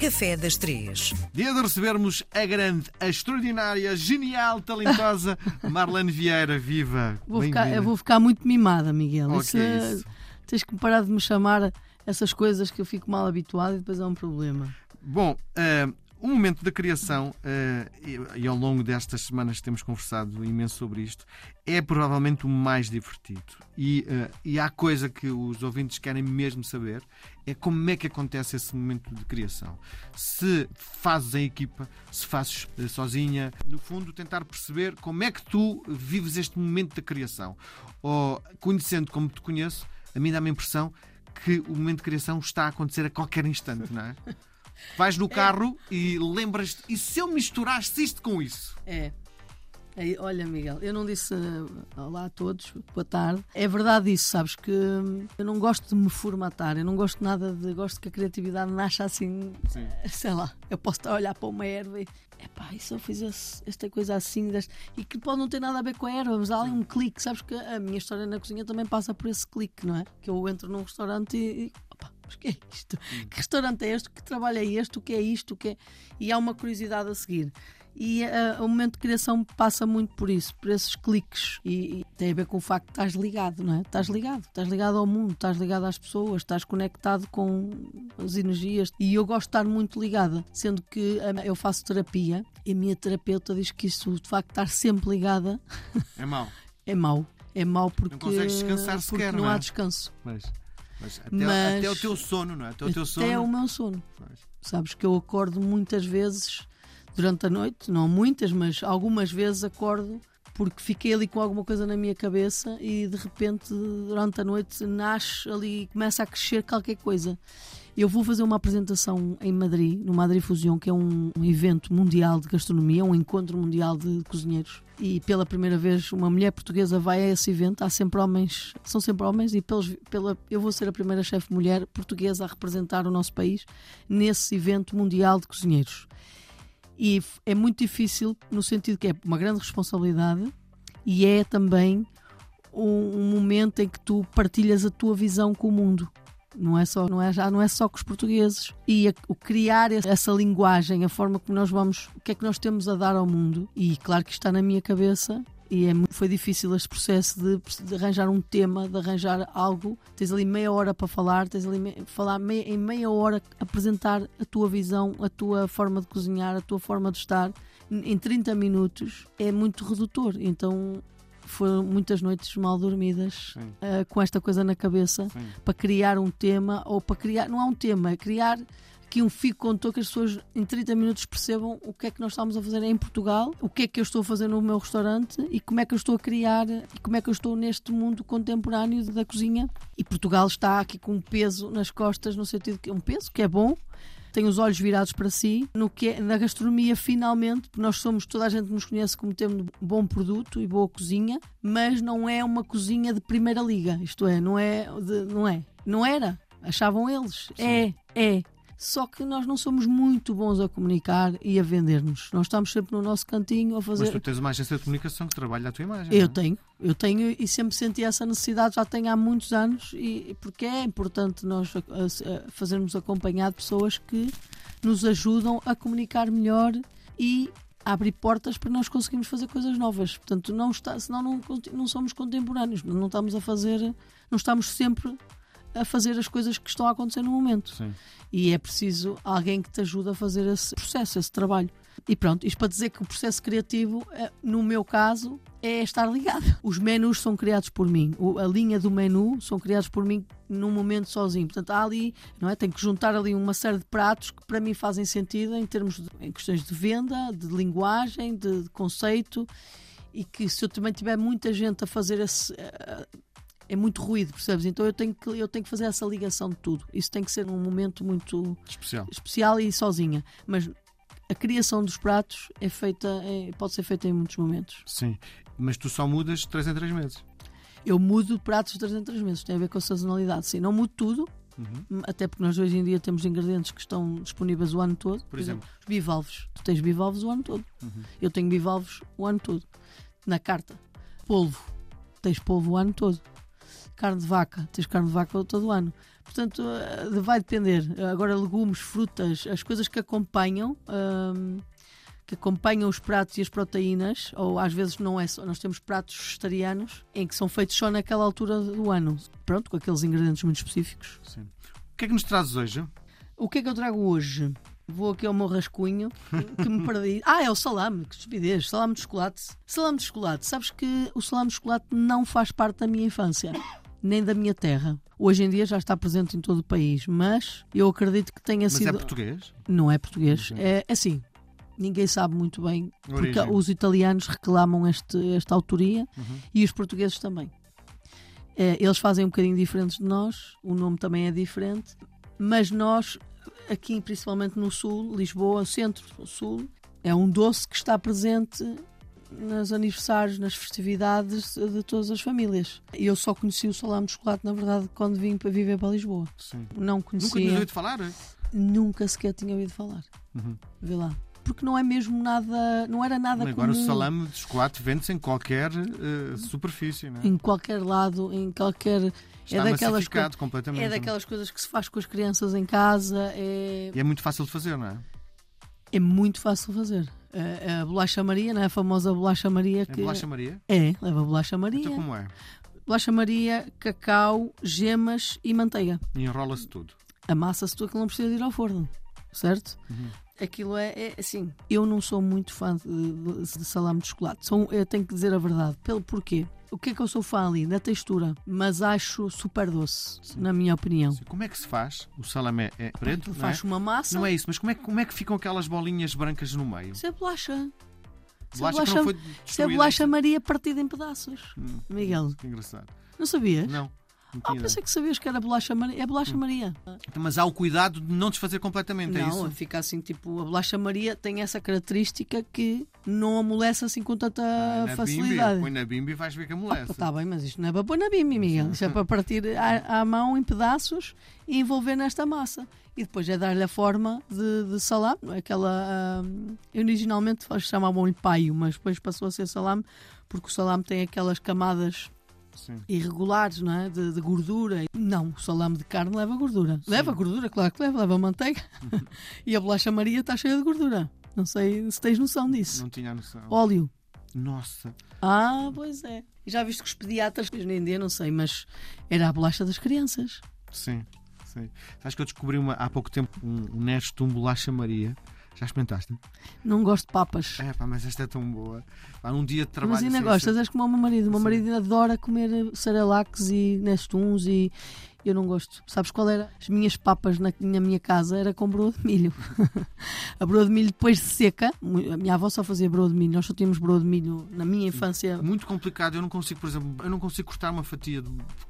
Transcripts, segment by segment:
Café das Três. Dia de recebermos a grande, a extraordinária, genial, talentosa Marlene Vieira. Viva! Vou ficar, eu vou ficar muito mimada, Miguel. Oh, Isso que é- isso? Tens que parar de me chamar essas coisas que eu fico mal habituado e depois é um problema. Bom, eh, o momento da criação, eh, e, e ao longo destas semanas temos conversado imenso sobre isto, é provavelmente o mais divertido. E, eh, e há coisa que os ouvintes querem mesmo saber: é como é que acontece esse momento de criação. Se fazes em equipa, se fazes eh, sozinha, no fundo, tentar perceber como é que tu vives este momento da criação. Ou, conhecendo como te conheço, a mim dá-me a impressão que o momento de criação está a acontecer a qualquer instante, não é? Vais no carro e lembras-te, e se eu misturasse isto com isso? É. É, olha, Miguel, eu não disse eh, olá a todos, boa tarde. É verdade isso, sabes que hum, eu não gosto de me formatar, eu não gosto nada de. Gosto que a criatividade nasça assim, Sim. eh, sei lá. Eu posso estar a olhar para uma erva e. Epá, e se eu fizesse esta coisa assim, e que pode não ter nada a ver com a erva, mas há ali um clique, sabes que a minha história na cozinha também passa por esse clique, não é? Que eu entro num restaurante e. e mas que é isto? Que restaurante é este? Que trabalho é este? O que é isto? O que é... E há uma curiosidade a seguir. E ah, o momento de criação passa muito por isso, por esses cliques. E, e tem a ver com o facto de estás ligado, não é? Estás ligado, estás ligado ao mundo, estás ligado às pessoas, estás conectado com as energias. E eu gosto de estar muito ligada, sendo que ah, eu faço terapia e a minha terapeuta diz que isso, de facto, estar sempre ligada É mau. é mau. É mau porque, consegues descansar porque sequer, não não é? há descanso. Mas, mas, até, Mas- até o teu sono, não é? Até o teu sono. Até o meu sono. Pois. Sabes que eu acordo muitas vezes durante a noite, não muitas, mas algumas vezes acordo porque fiquei ali com alguma coisa na minha cabeça e de repente durante a noite nasce ali, começa a crescer qualquer coisa. Eu vou fazer uma apresentação em Madrid, no Madrid Fusion, que é um, evento mundial de gastronomia, um encontro mundial de cozinheiros. E pela primeira vez uma mulher portuguesa vai a esse evento. Há sempre homens, são sempre homens, e pelos, pela, eu vou ser a primeira chefe mulher portuguesa a representar o nosso país nesse evento mundial de cozinheiros. E é muito difícil, no sentido que é uma grande responsabilidade e é também um, um momento em que tu partilhas a tua visão com o mundo. Não é só, não é, já não é só com os portugueses. E a- o criar essa linguagem, a forma como nós vamos, o que é que nós temos a dar ao mundo. E claro que está na minha cabeça. E é, foi difícil este processo de, de arranjar um tema, de arranjar algo. Tens ali meia hora para falar, tens ali me- falar meia- em meia hora apresentar a tua visão, a tua forma de cozinhar, a tua forma de estar. Em 30 minutos é muito redutor. Então foram muitas noites mal dormidas ah, com esta coisa na cabeça Sim. para criar um tema ou para criar, não há um tema, é criar aqui um fico contou que as pessoas em 30 minutos percebam o que é que nós estamos a fazer em Portugal, o que é que eu estou a fazer no meu restaurante e como é que eu estou a criar e como é que eu estou neste mundo contemporâneo da cozinha. E Portugal está aqui com um peso nas costas, no sentido que é um peso que é bom, tem os olhos virados para si, no que é, na gastronomia finalmente, porque nós somos, toda a gente nos conhece como tendo bom produto e boa cozinha, mas não é uma cozinha de primeira liga, isto é, não é, de- não é, não era, achavam eles, é, é. Só que nós não somos muito bons a comunicar e a vender-nos. Nós estamos sempre no nosso cantinho a Mas fazer. tu tens uma agência de comunicação que trabalha a tua imagem. Eu não é? tenho, eu tenho e sempre senti essa necessidade, já tenho há muitos anos, e porque é importante nós fazermos acompanhar pessoas que nos ajudam a comunicar melhor e abrir portas para nós conseguirmos fazer coisas novas. Portanto, não está, senão não, não somos contemporâneos, não estamos a fazer, não estamos sempre a fazer as coisas que estão a acontecer no momento. Sim. E é preciso alguém que te ajude a fazer esse processo, esse trabalho. E pronto, isto para dizer que o processo criativo, eh, no meu caso, é estar ligado. Os menus são criados por mim, a linha do menu são criados por mim num momento sozinho. Portanto, há ali, não é? Tenho que juntar ali uma série de pratos que para mim fazem sentido em termos de, em questões de venda, de linguagem, de, de conceito e que se eu também tiver muita gente a fazer esse eh, é muito ruído, percebes? Então eu tenho que eu tenho que fazer essa ligação de tudo. Isso tem que ser num momento muito Especial. especial e sozinha, mas a criação dos pratos é feita é- pode ser feita em muitos momentos. Sim. Mas tu só mudas de 3 em 3 meses. Eu mudo pratos de 3 em 3 meses, tem a ver com a sazonalidade. Sim, não mudo tudo, Uhum. até porque nós hoje em dia temos ingredientes que estão disponíveis o ano todo. Por exemplo. os bivalves. Tu tens bivalves o ano todo. Uhum. Eu tenho bivalves o ano todo. Na carta. Polvo. Tens polvo o ano todo. Carne de vaca. Tens carne de vaca todo o ano. Portanto, uh, vai depender. Agora, legumes, frutas, as coisas que acompanham. Um, que acompanham os pratos e as proteínas, ou às vezes não é só, nós temos pratos vegetarianos em que são feitos só naquela altura do ano, pronto, com aqueles ingredientes muito específicos. Sim. O que é que nos trazes hoje? O que é que eu trago hoje? Vou aqui ao meu rascunho que me perdi. Ah, é o salame, que estupidez, salame de chocolate. Salame de chocolate, sabes que o salame de chocolate não faz parte da minha infância, nem da minha terra. Hoje em dia já está presente em todo o país, mas eu acredito que tenha mas sido. Mas é português? Não é português. É assim, ninguém sabe muito bem, porque os italianos reclamam este, esta autoria uhum. e os portugueses também. É, eles fazem um bocadinho diferentes de nós, o nome também é diferente, mas nós, aqui principalmente no sul, Lisboa, centro, sul, é um doce que está presente nos aniversários, nas festividades de todas as famílias. Eu só conheci o salame de chocolate, na verdade, quando vim para viver para Lisboa. Sim. Não conhecia. Nunca tinha ouvido falar? Nunca sequer tinha ouvido falar. Uhum. Vê lá porque não é mesmo nada, não era nada Agora comum. o salame de chocolate vende-se em qualquer uh, superfície, não é? Em qualquer lado, em qualquer Está é daquelas completamente. É daquelas coisas que se faz com as crianças em casa. É... E é muito fácil de fazer, não é? É muito fácil de fazer. A, a bolacha Maria, não é? A famosa bolacha Maria. Que... É bolacha Maria? É, leva bolacha Maria. Então como é? Bolacha Maria, cacau, gemas e manteiga. E enrola-se tudo. Amassa-se tudo que não precisa de ir ao forno, certo? Uhum aquilo é, é, assim. Eu não sou muito fã de, de, de salame de chocolate. Sou, eu tenho que dizer a verdade. Pelo porquê? O que é que eu sou fã ali? Da textura, mas acho super doce, Sim. na minha opinião. Sim. Como é que se faz? O salame é preto? Tu faz é? uma massa. Não é isso, mas como é, como é que ficam aquelas bolinhas brancas no meio? Isso é bolacha. Bolacha, é bolacha Maria partida em pedaços. Hum, Miguel. Que engraçado. Não sabias? Não. Ah, pensei que sabias que era bolacha Maria. É bolacha hum. Maria. Então, mas há o cuidado de não desfazer completamente, não, é isso? Não, fica assim, tipo, a bolacha Maria tem essa característica que não amolece assim com tanta ah, facilidade. Bimbi, põe na bimbi e vais ver que amolece. Está ah, bem, mas isto não é para pôr na bimbi, Miguel. Isto é para partir à, à mão em pedaços e envolver nesta massa. E depois é dar-lhe a forma de, de salame, é? aquela. Uh, originalmente chamavam-lhe paio, mas depois passou a ser salame, porque o salame tem aquelas camadas Sim. irregulares, não é? De, de, gordura. Não, o salame de carne leva gordura. Sim. Leva gordura, claro que leva, leva manteiga. e a bolacha Maria está cheia de gordura. Não sei se tens noção disso. Não tinha noção. Óleo. Nossa. Ah, pois é. Já viste que os pediatras, hoje em dia não sei, mas era a bolacha das crianças. Sim, sim. Acho que eu descobri uma, há pouco tempo um, um Nestum Bolacha Maria já experimentaste? Não gosto de papas. É, pá, mas esta é tão boa. Há um dia de trabalho. Mas ainda gostas, és como o meu marido. O meu marido adora comer cerelacs e nestuns e eu não gosto. Sabes qual era? As minhas papas na, na minha casa era com broa de milho. a broa de milho depois de seca, a minha avó só fazia broa de milho, nós só tínhamos broa de milho na minha infância. Muito complicado, eu não consigo, por exemplo, eu não consigo cortar uma fatia,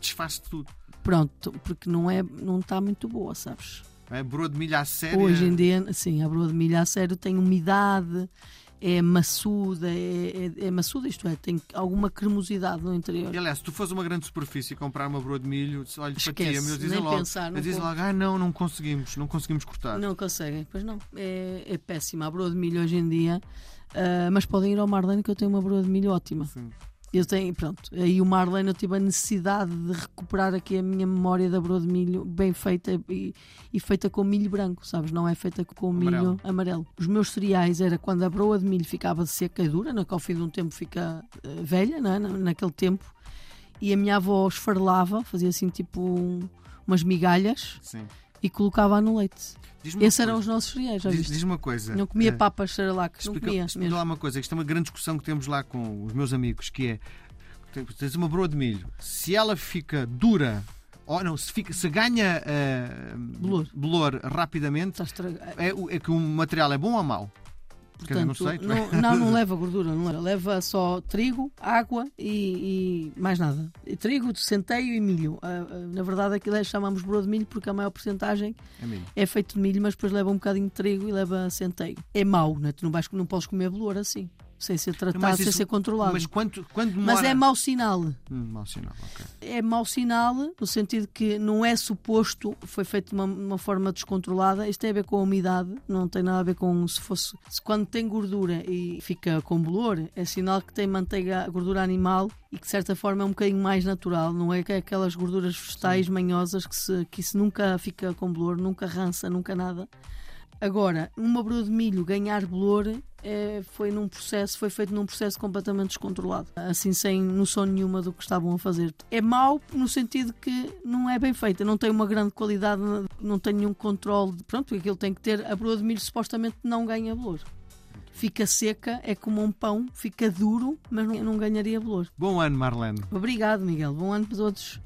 desfaz tudo. Pronto, porque não é, não está muito boa, sabes? É broa de milho a sério. Hoje em dia, sim, a broa de milho a sério tem umidade, é maçuda, é, é, é, maçuda, isto é, tem alguma cremosidade no interior. E aliás, se tu fores uma grande superfície e comprar uma broa de milho, olha, fatia, dizem logo, pensar, não dizem logo, ah, não, não conseguimos, não conseguimos cortar. Não conseguem, pois não. É, é péssima a broa de milho hoje em dia, uh, mas podem ir ao Marlene que eu tenho uma broa de milho ótima. Sim. Eu tenho, pronto, aí o Marlene eu tive a necessidade de recuperar aqui a minha memória da broa de milho bem feita e, e feita com milho branco, sabes? Não é feita com amarelo. milho amarelo. Os meus cereais era quando a broa de milho ficava seca e dura, né, que ao fim de um tempo fica uh, velha, né, naquele tempo, e a minha avó esfarelava, fazia assim tipo um, umas migalhas Sim. E colocava no leite. Esses eram os nossos cereais, já diz, viste? Diz uma coisa. Não comia uh, papas Cerelac, não comia. Explica lá uma coisa, isto é uma grande discussão que temos lá com os meus amigos, que é tens uma broa de milho, se ela fica dura ou não, se, fica, se ganha uh, bolor rapidamente, é, é que o material é bom ou mau? Portanto, não, sei, não, não, não, leva gordura, não leva. leva só trigo, água e, e mais nada. E trigo, centeio e milho. Uh, uh, na verdade, aquilo é, chamamos broa de milho porque a maior porcentagem é, é, feito de milho, mas depois leva um bocadinho de trigo e leva centeio. É mau, né? tu não, vais, não podes comer bolor assim. Sem ser tratado, Mas sem isso- ser controlado. Mas quanto, quando Mas demora... é mau sinal. Hum, mau sinal, ok. É mau sinal no sentido que não é suposto, foi feito de uma, uma forma descontrolada. Isto tem a ver com a umidade, não tem nada a ver com se fosse. Se quando tem gordura e fica com bolor, é sinal que tem manteiga, gordura animal e que de certa forma é um bocadinho mais natural, não é que é aquelas gorduras vegetais manhosas que, se, que isso nunca fica com bolor, nunca rança, nunca nada. Agora, uma broa de milho ganhar bolor é, foi num processo, foi feito num processo completamente descontrolado, assim sem noção nenhuma do que estavam a fazer. É mau no sentido que não é bem feita, não tem uma grande qualidade, não tem nenhum controle. de- Pronto, aquilo tem que ter. A broa de milho supostamente não ganha bolor. Fica seca, é como um pão, fica duro, mas não, não ganharia bolor. Bom ano, Marlene. Obrigado, Miguel. Bom ano para todos.